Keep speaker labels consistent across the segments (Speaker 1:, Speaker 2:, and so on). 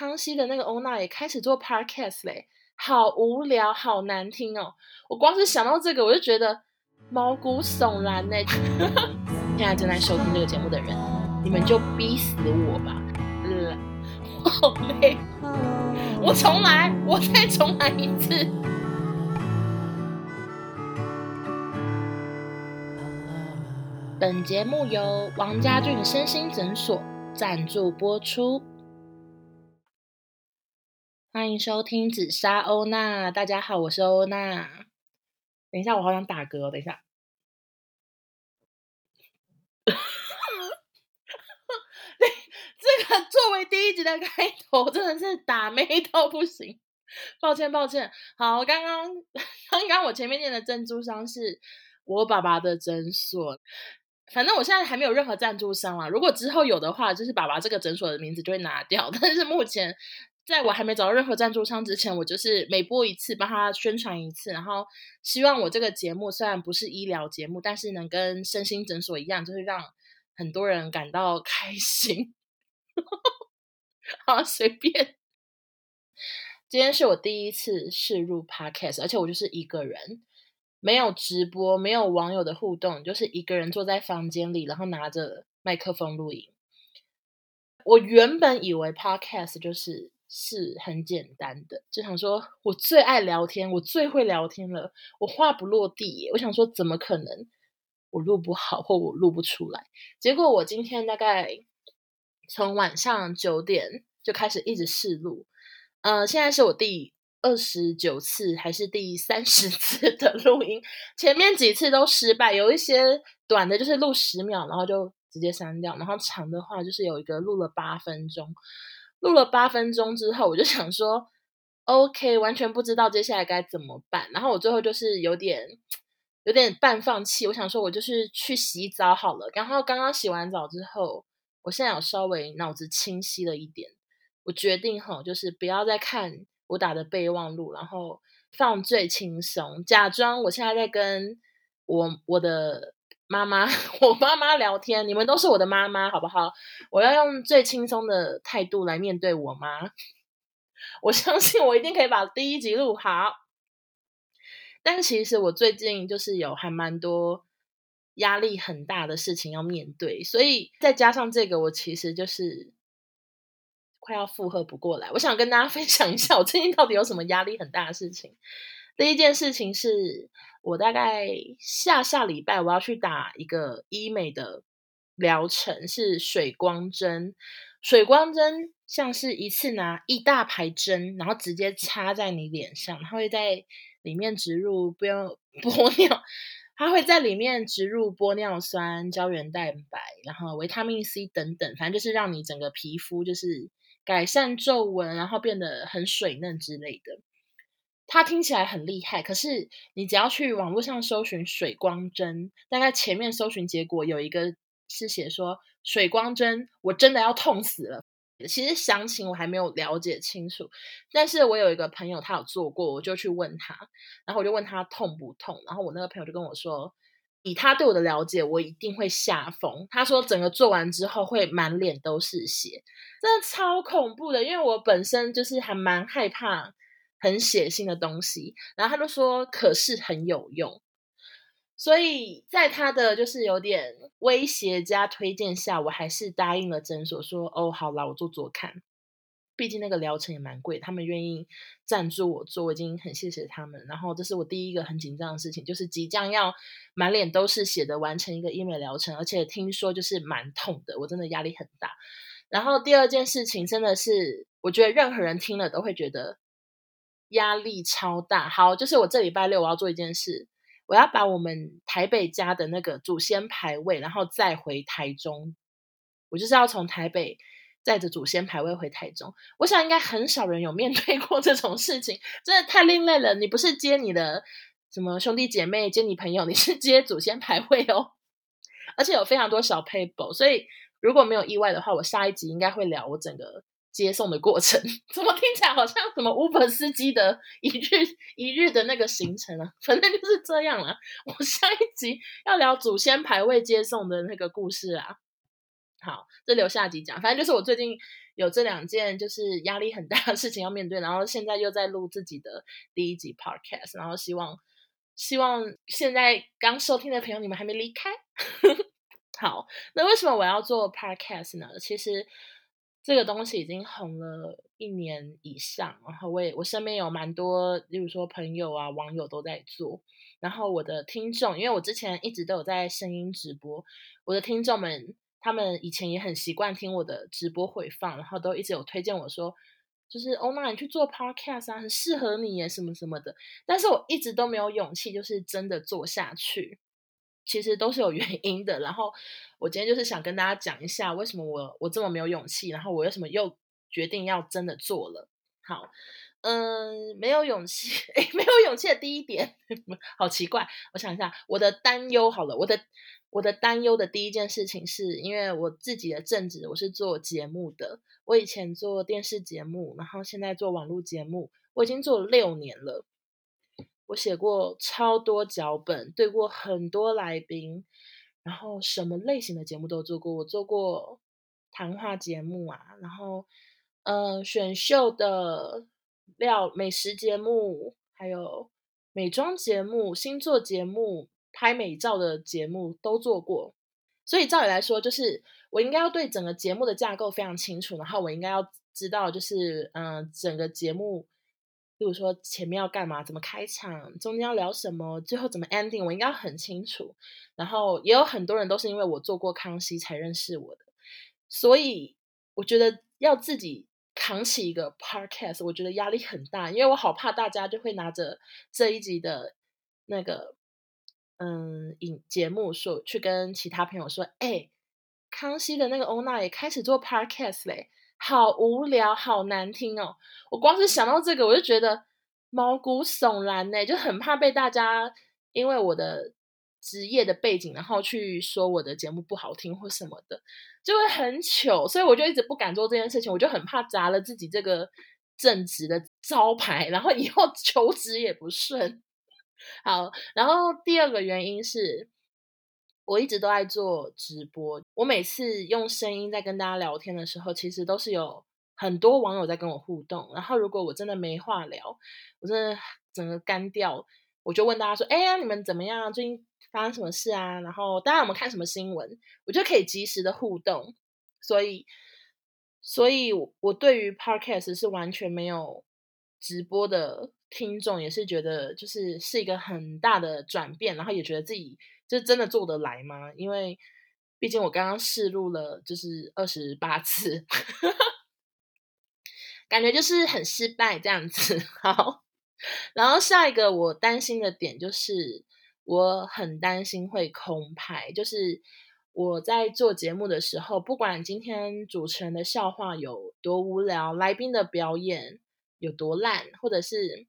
Speaker 1: 康熙的那个欧娜也开始做 podcast 嘞，好无聊，好难听哦！我光是想到这个，我就觉得毛骨悚然呢。现在正在收听这个节目的人，你们就逼死我吧！呃，我好累，我重来，我再重来一次。本节目由王家俊身心诊所赞助播出。欢迎收听紫砂欧娜，大家好，我是欧娜。等一下，我好想打嗝，等一下。这个作为第一集的开头，真的是打妹到不行。抱歉，抱歉。好，刚刚 刚刚我前面念的珍珠商是我爸爸的诊所。反正我现在还没有任何赞助商啦。如果之后有的话，就是爸爸这个诊所的名字就会拿掉。但是目前。在我还没找到任何赞助商之前，我就是每播一次帮他宣传一次，然后希望我这个节目虽然不是医疗节目，但是能跟身心诊所一样，就是让很多人感到开心。好，随便。今天是我第一次试入 Podcast，而且我就是一个人，没有直播，没有网友的互动，就是一个人坐在房间里，然后拿着麦克风录音。我原本以为 Podcast 就是。是很简单的，就想说，我最爱聊天，我最会聊天了，我话不落地。我想说，怎么可能我录不好或我录不出来？结果我今天大概从晚上九点就开始一直试录，呃，现在是我第二十九次还是第三十次的录音？前面几次都失败，有一些短的，就是录十秒，然后就直接删掉，然后长的话就是有一个录了八分钟。录了八分钟之后，我就想说，OK，完全不知道接下来该怎么办。然后我最后就是有点有点半放弃。我想说，我就是去洗澡好了。然后刚刚洗完澡之后，我现在有稍微脑子清晰了一点。我决定哈，就是不要再看我打的备忘录，然后放最轻松，假装我现在在跟我我的。妈妈，我妈妈聊天，你们都是我的妈妈，好不好？我要用最轻松的态度来面对我妈。我相信我一定可以把第一集录好。但其实我最近就是有还蛮多压力很大的事情要面对，所以再加上这个，我其实就是快要负荷不过来。我想跟大家分享一下，我最近到底有什么压力很大的事情。第一件事情是，我大概下下礼拜我要去打一个医美的疗程，是水光针。水光针像是一次拿一大排针，然后直接插在你脸上，它会在里面植入不用 玻尿，它会在里面植入玻尿酸、胶原蛋白，然后维他命 C 等等，反正就是让你整个皮肤就是改善皱纹，然后变得很水嫩之类的。它听起来很厉害，可是你只要去网络上搜寻水光针，大概前面搜寻结果有一个是写说水光针，我真的要痛死了。其实详情我还没有了解清楚，但是我有一个朋友他有做过，我就去问他，然后我就问他痛不痛，然后我那个朋友就跟我说，以他对我的了解，我一定会吓疯。他说整个做完之后会满脸都是血，真的超恐怖的，因为我本身就是还蛮害怕。很血腥的东西，然后他就说，可是很有用，所以在他的就是有点威胁加推荐下，我还是答应了诊所说，哦，好啦，我做做看，毕竟那个疗程也蛮贵，他们愿意赞助我做，我已经很谢谢他们。然后这是我第一个很紧张的事情，就是即将要满脸都是血的完成一个医美疗程，而且听说就是蛮痛的，我真的压力很大。然后第二件事情真的是，我觉得任何人听了都会觉得。压力超大，好，就是我这礼拜六我要做一件事，我要把我们台北家的那个祖先牌位，然后再回台中。我就是要从台北带着祖先牌位回台中。我想应该很少人有面 对过这种事情，真的太另类了。你不是接你的什么兄弟姐妹，接你朋友，你是接祖先牌位哦。而且有非常多小撇步，所以如果没有意外的话，我下一集应该会聊我整个。接送的过程 怎么听起来好像什么 Uber 司机的一日一日的那个行程啊？反正就是这样啦。我下一集要聊祖先牌位接送的那个故事啊。好，这留下集讲。反正就是我最近有这两件就是压力很大的事情要面对，然后现在又在录自己的第一集 podcast，然后希望希望现在刚收听的朋友你们还没离开。好，那为什么我要做 podcast 呢？其实这个东西已经红了一年以上，然后我也我身边有蛮多，例如说朋友啊、网友都在做，然后我的听众，因为我之前一直都有在声音直播，我的听众们他们以前也很习惯听我的直播回放，然后都一直有推荐我说，就是欧娜你去做 podcast 啊，很适合你耶，什么什么的，但是我一直都没有勇气，就是真的做下去。其实都是有原因的，然后我今天就是想跟大家讲一下，为什么我我这么没有勇气，然后我为什么又决定要真的做了。好，嗯，没有勇气，诶，没有勇气的第一点，好奇怪。我想一下，我的担忧好了，我的我的担忧的第一件事情是因为我自己的正职，我是做节目的，我以前做电视节目，然后现在做网络节目，我已经做了六年了。我写过超多脚本，对过很多来宾，然后什么类型的节目都做过。我做过谈话节目啊，然后呃选秀的料美食节目，还有美妆节目、星座节目、拍美照的节目都做过。所以照理来说，就是我应该要对整个节目的架构非常清楚，然后我应该要知道，就是嗯、整个节目。比如说前面要干嘛，怎么开场，中间要聊什么，最后怎么 ending，我应该很清楚。然后也有很多人都是因为我做过康熙才认识我的，所以我觉得要自己扛起一个 podcast，我觉得压力很大，因为我好怕大家就会拿着这一集的那个嗯影节目说去跟其他朋友说，哎，康熙的那个欧娜也开始做 podcast 嘞。好无聊，好难听哦！我光是想到这个，我就觉得毛骨悚然呢，就很怕被大家因为我的职业的背景，然后去说我的节目不好听或什么的，就会很糗。所以我就一直不敢做这件事情，我就很怕砸了自己这个正职的招牌，然后以后 求职也不顺。好，然后第二个原因是。我一直都在做直播，我每次用声音在跟大家聊天的时候，其实都是有很多网友在跟我互动。然后如果我真的没话聊，我真的整个干掉，我就问大家说：“哎呀，你们怎么样？最近发生什么事啊？”然后大家有没有看什么新闻？我就可以及时的互动。所以，所以我对于 Podcast 是完全没有直播的听众，也是觉得就是是一个很大的转变，然后也觉得自己。就真的做得来吗？因为毕竟我刚刚试录了，就是二十八次，感觉就是很失败这样子。好，然后下一个我担心的点就是，我很担心会空拍。就是我在做节目的时候，不管今天主持人的笑话有多无聊，来宾的表演有多烂，或者是。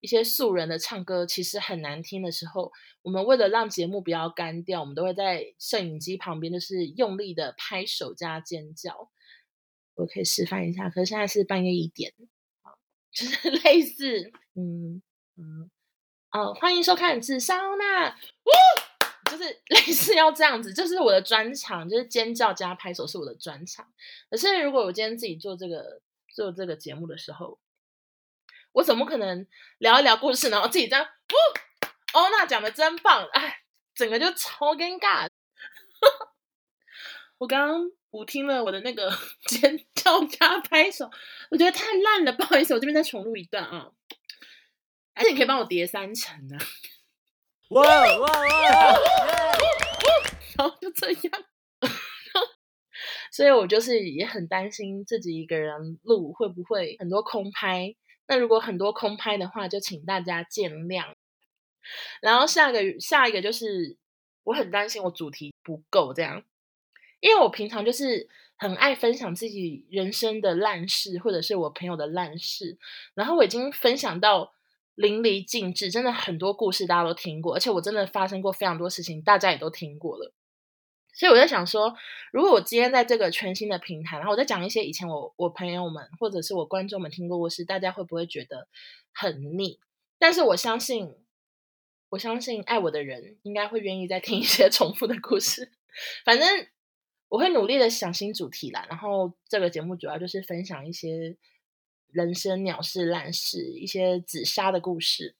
Speaker 1: 一些素人的唱歌其实很难听的时候，我们为了让节目不要干掉，我们都会在摄影机旁边就是用力的拍手加尖叫。我可以示范一下，可是现在是半夜一点，就是 类似，嗯嗯，哦，欢迎收看紫砂欧娜，呜，就是 类似要这样子，就是我的专场，就是尖叫加拍手是我的专场。可是如果我今天自己做这个做这个节目的时候，我怎么可能聊一聊故事，然后自己这样？哦，欧娜讲的真棒，哎，整个就超尴尬。我刚刚补听了我的那个 尖叫加拍手，我觉得太烂了，不好意思，我这边再重录一段啊。而且你可以帮我叠三层啊。哇哇哇！然后就这样，所以我就是也很担心自己一个人录会不会很多空拍。那如果很多空拍的话，就请大家见谅。然后下个下一个就是，我很担心我主题不够这样，因为我平常就是很爱分享自己人生的烂事，或者是我朋友的烂事。然后我已经分享到淋漓尽致，真的很多故事大家都听过，而且我真的发生过非常多事情，大家也都听过了。所以我在想说，如果我今天在这个全新的平台，然后我在讲一些以前我我朋友们或者是我观众们听过故事，大家会不会觉得很腻？但是我相信，我相信爱我的人应该会愿意再听一些 重复的故事。反正我会努力的想新主题啦。然后这个节目主要就是分享一些人生鸟事烂事，一些紫砂的故事。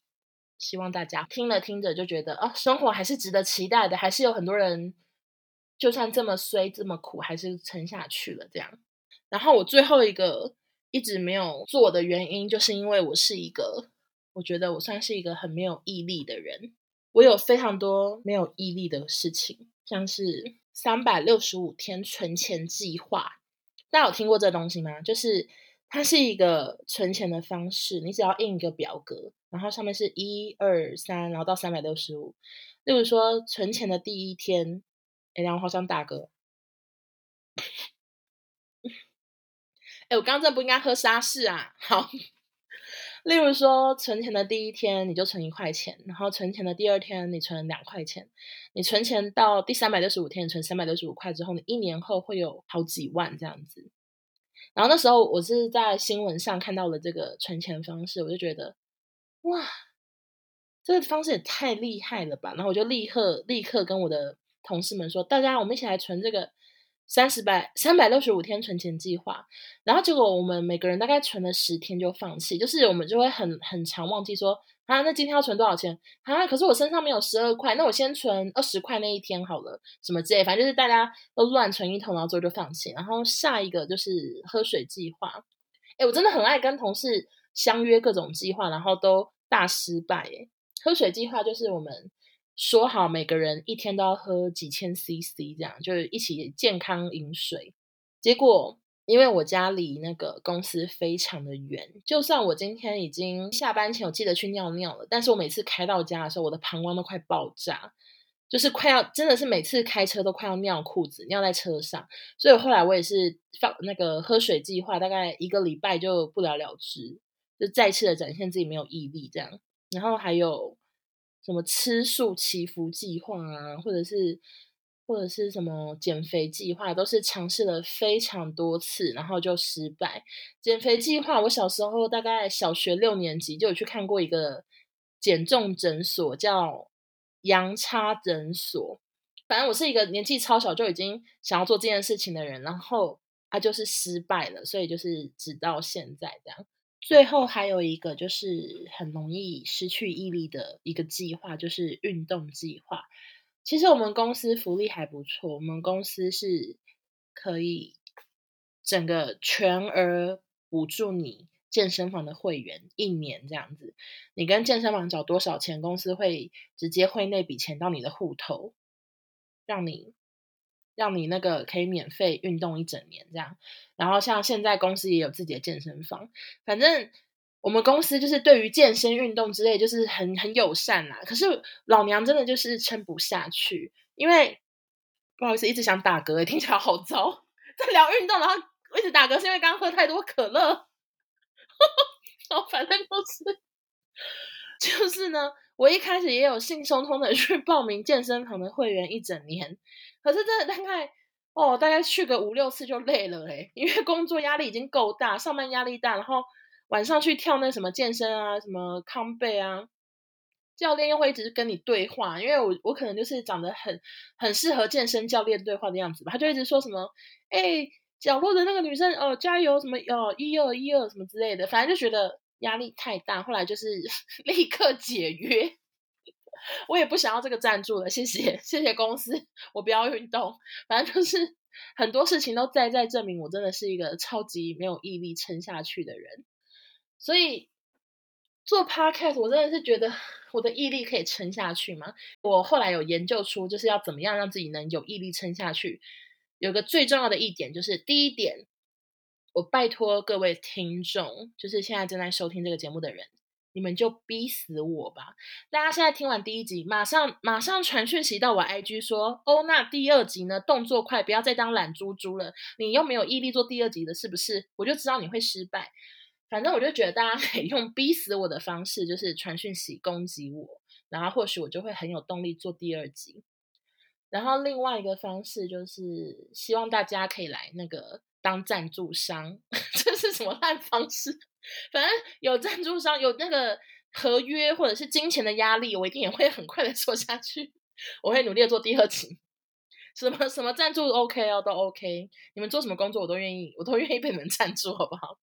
Speaker 1: 希望大家听了听着就觉得哦，生活还是值得期待的，还是有很多人就算这么衰这么苦，还是撑下去了这样。然后我最后一个一直没有做的原因，就是因为我是一个，我觉得我算是一个很没有毅力的人。我有非常多没有毅力的事情，像是三百六十五天存钱计划。大家有听过这东西吗？就是它是一个存钱的方式，你只要印一个表格。然后上面是一二三，然后到三百六十五。例如说，存钱的第一天，哎，然后好像大哥，哎，我刚刚这不应该喝沙士啊。好，例如说，存钱的第一天你就存一块钱，然后存钱的第二天你存两块钱，你存钱到第三百六十五天，存三百六十五块之后，你一年后会有好几万这样子。然后那时候我是在新闻上看到了这个存钱方式，我就觉得。哇，这个方式也太厉害了吧！然后我就立刻立刻跟我的同事们说：“大家，我们一起来存这个三十百三百六十五天存钱计划。”然后结果我们每个人大概存了十天就放弃，就是我们就会很很常忘记说：“啊，那今天要存多少钱？啊，可是我身上没有十二块，那我先存二十块那一天好了，什么之类，反正就是大家都乱存一通，然后最后就放弃。然后下一个就是喝水计划。哎，我真的很爱跟同事相约各种计划，然后都。大失败诶，喝水计划就是我们说好每个人一天都要喝几千 CC，这样就是一起健康饮水。结果因为我家离那个公司非常的远，就算我今天已经下班前我记得去尿尿了，但是我每次开到家的时候，我的膀胱都快爆炸，就是快要真的是每次开车都快要尿裤子，尿在车上。所以后来我也是放那个喝水计划，大概一个礼拜就不了了之。就再次的展现自己没有毅力，这样，然后还有什么吃素祈福计划啊，或者是或者是什么减肥计划，都是尝试了非常多次，然后就失败。减肥计划，我小时候大概小学六年级就有去看过一个减重诊所，叫羊叉诊所。反正我是一个年纪超小就已经想要做这件事情的人，然后他就是失败了，所以就是直到现在这样。最后还有一个就是很容易失去毅力的一个计划，就是运动计划。其实我们公司福利还不错，我们公司是可以整个全额补助你健身房的会员一年这样子。你跟健身房缴多少钱，公司会直接汇那笔钱到你的户头，让你。让你那个可以免费运动一整年这样，然后像现在公司也有自己的健身房，反正我们公司就是对于健身运动之类就是很很友善啦。可是老娘真的就是撑不下去，因为不好意思，一直想打嗝，听起来好糟。在聊运动，然后一直打嗝，是因为刚喝太多可乐。然后反正都是，就是呢，我一开始也有兴冲冲的去报名健身房的会员一整年。可是真的大概哦，大概去个五六次就累了诶，因为工作压力已经够大，上班压力大，然后晚上去跳那什么健身啊，什么康贝啊，教练又会一直跟你对话，因为我我可能就是长得很很适合健身教练对话的样子吧，他就一直说什么，哎，角落的那个女生哦，加油什么哦，一二一二什么之类的，反正就觉得压力太大，后来就是 立刻解约。我也不想要这个赞助了，谢谢谢谢公司，我不要运动，反正就是很多事情都在在证明我真的是一个超级没有毅力撑下去的人，所以做 podcast 我真的是觉得我的毅力可以撑下去吗？我后来有研究出就是要怎么样让自己能有毅力撑下去，有个最重要的一点就是第一点，我拜托各位听众，就是现在正在收听这个节目的人。你们就逼死我吧！大家现在听完第一集，马上马上传讯息到我 IG 说：“哦，那第二集呢？动作快，不要再当懒猪猪了。你又没有毅力做第二集的，是不是？我就知道你会失败。反正我就觉得大家可以用逼死我的方式，就是传讯息攻击我，然后或许我就会很有动力做第二集。然后另外一个方式就是希望大家可以来那个当赞助商，这是什么烂方式？”反正有赞助商，有那个合约或者是金钱的压力，我一定也会很快的做下去。我会努力的做第二集。什么什么赞助 OK 哦，都 OK。你们做什么工作我都愿意，我都愿意被你们赞助，好不好？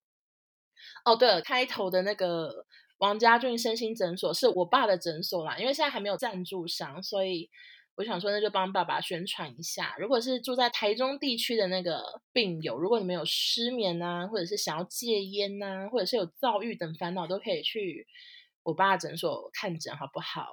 Speaker 1: 哦，对了，开头的那个王家俊身心诊所是我爸的诊所啦，因为现在还没有赞助商，所以。我想说，那就帮爸爸宣传一下。如果是住在台中地区的那个病友，如果你们有失眠啊，或者是想要戒烟呐，或者是有躁郁等烦恼，都可以去我爸诊所看诊，好不好？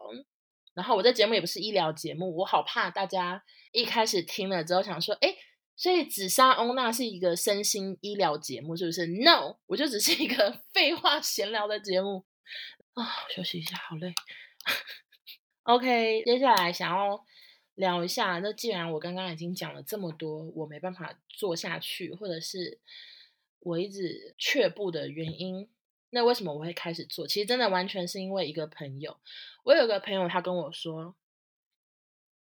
Speaker 1: 然后我这节目也不是医疗节目，我好怕大家一开始听了之后想说，哎，所以紫砂欧娜是一个身心医疗节目，是不是？No，我就只是一个 废话闲聊的节目啊。休息一下，好累。OK，接下来想要。聊一下，那既然我刚刚已经讲了这么多，我没办法做下去，或者是我一直却步的原因，那为什么我会开始做？其实真的完全是因为一个朋友。我有个朋友，他跟我说：“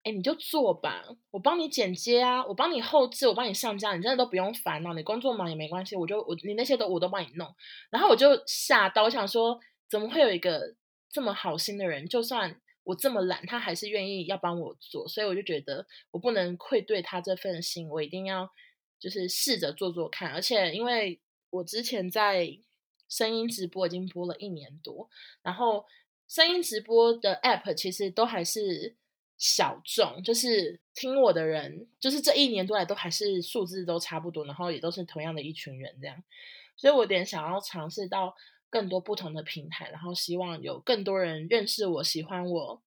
Speaker 1: 哎，你就做吧，我帮你剪接啊，我帮你后置，我帮你上架，你真的都不用烦恼，你工作忙也没关系，我就我你那些都我都帮你弄。”然后我就吓到，我想说，怎么会有一个这么好心的人？就算。我这么懒，他还是愿意要帮我做，所以我就觉得我不能愧对他这份心，我一定要就是试着做做看。而且因为我之前在声音直播已经播了一年多，然后声音直播的 app 其实都还是小众，就是听我的人，就是这一年多来都还是数字都差不多，然后也都是同样的一群人这样，所以我有点想要尝试到。更多不同的平台，然后希望有更多人认识我、喜欢我，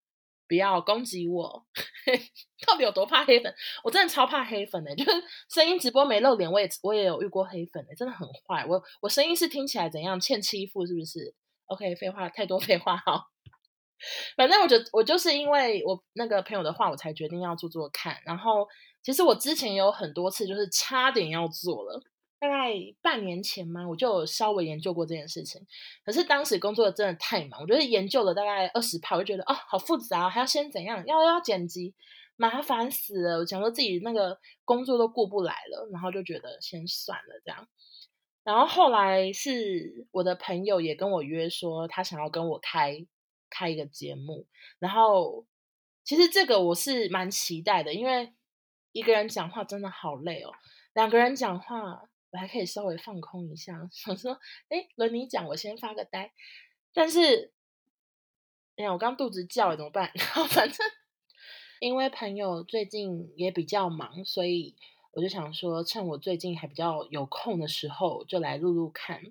Speaker 1: 不要攻击我。到底有多怕黑粉？我真的超怕黑粉的，就是声音直播没露脸，我也我也有遇过黑粉的，真的很坏。我我声音是听起来怎样？欠欺负是不是？OK，废话太多，废话好。反正我觉得我就是因为我那个朋友的话，我才决定要做做看。然后其实我之前有很多次就是差点要做了。大概半年前嘛，我就稍微研究过这件事情。可是当时工作真的太忙，我觉得研究了大概二十趴，我就觉得哦，好复杂，还要先怎样，要要剪辑，麻烦死了。我想说自己那个工作都顾不来了，然后就觉得先算了这样。然后后来是我的朋友也跟我约说，他想要跟我开开一个节目。然后其实这个我是蛮期待的，因为一个人讲话真的好累哦，两个人讲话。我还可以稍微放空一下，想说，哎，轮你讲，我先发个呆。但是，哎呀，我刚肚子叫了，怎么办？然后反正，因为朋友最近也比较忙，所以我就想说，趁我最近还比较有空的时候，就来录录看。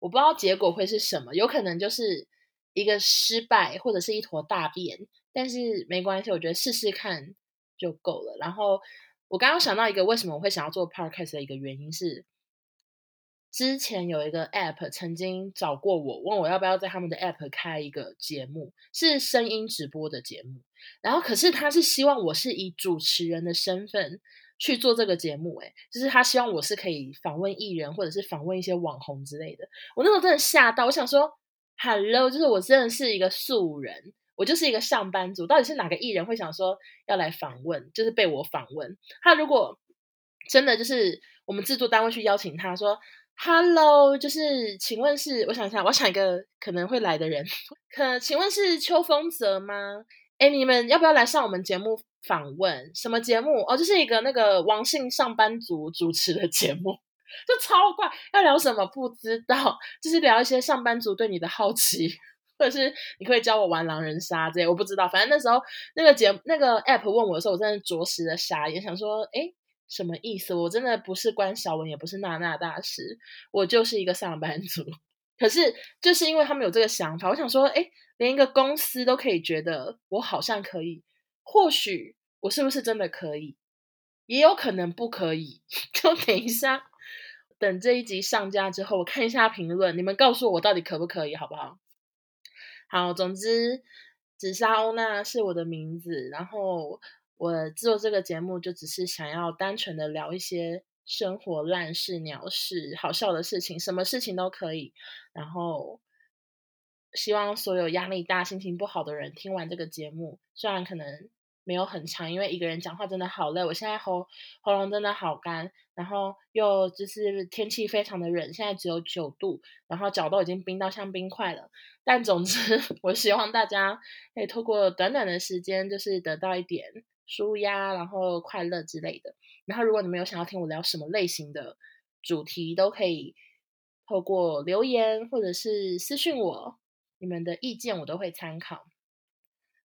Speaker 1: 我不知道结果会是什么，有可能就是一个失败，或者是一坨大便。但是没关系，我觉得试试看就够了。然后，我刚刚想到一个为什么我会想要做 podcast 的一个原因是。之前有一个 app 曾经找过我，问我要不要在他们的 app 开一个节目，是声音直播的节目。然后可是他是希望我是以主持人的身份去做这个节目，诶，就是他希望我是可以访问艺人或者是访问一些网红之类的。我那时候真的吓到，我想说，Hello，就是我真的是一个素人，我就是一个上班族，到底是哪个艺人会想说要来访问，就是被我访问？他如果真的就是我们制作单位去邀请他说。Hello，就是请问是，我想一下，我想一个可能会来的人，可请问是邱风泽吗？哎，你们要不要来上我们节目访问？什么节目？哦，就是一个那个王姓上班族主持的节目，就超怪。要聊什么不知道，就是聊一些上班族对你的好奇，或者是你可以教我玩狼人杀这些，我不知道。反正那时候那个节那个 app 问我的时候，我真的着实的傻眼，想说，哎。什么意思？我真的不是关韶文，也不是娜娜大师，我就是一个上班族。可是就是因为他们有这个想法，我想说，诶，连一个公司都可以觉得我好像可以，或许我是不是真的可以？也有可能不可以。就等一下，等这一集上架之后，我看一下评论，你们告诉我我到底可不可以，好不好？好，总之，紫砂欧娜是我的名字，然后。我做这个节目就只是想要单纯的聊一些生活烂事、鸟事、好笑的事情，什么事情都可以。然后希望所有压力大、心情不好的人听完这个节目，虽然可能没有很长，因为一个人讲话真的好累。我现在喉喉咙真的好干，然后又就是天气非常的冷，现在只有九度，然后脚都已经冰到像冰块了。但总之，我希望大家可以透过短短的时间，就是得到一点。舒压，然后快乐之类的。然后，如果你们有想要听我聊什么类型的主题，都可以透过留言或者是私信我，你们的意见我都会参考。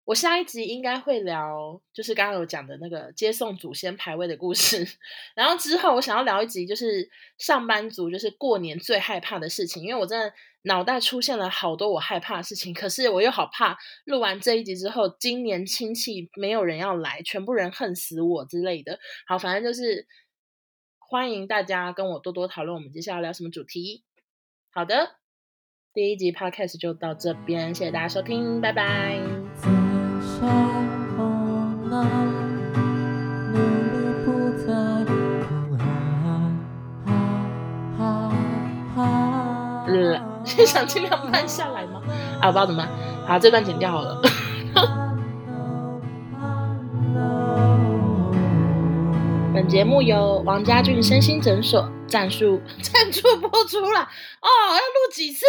Speaker 1: 我下一集应该会聊，就是刚刚有讲的那个接送祖先牌位的故事。然后之后我想要聊一集，就是上班族就是过年最害怕的事情，因为我真的脑袋出现了好多我害怕的事情，可是我又好怕录完这一集之后，今年亲戚没有人要来，全部人恨死我之类的。好，反正就是欢迎大家跟我多多讨论，我们接下来聊什么主题。好的，第一集 Podcast 就到这边，谢谢大家收听，拜拜。是想尽量慢下来吗？啊，我不知道怎么办。好，这段剪掉好了。本节目由王家俊身心诊所赞助赞助播出了。哦，要录几次？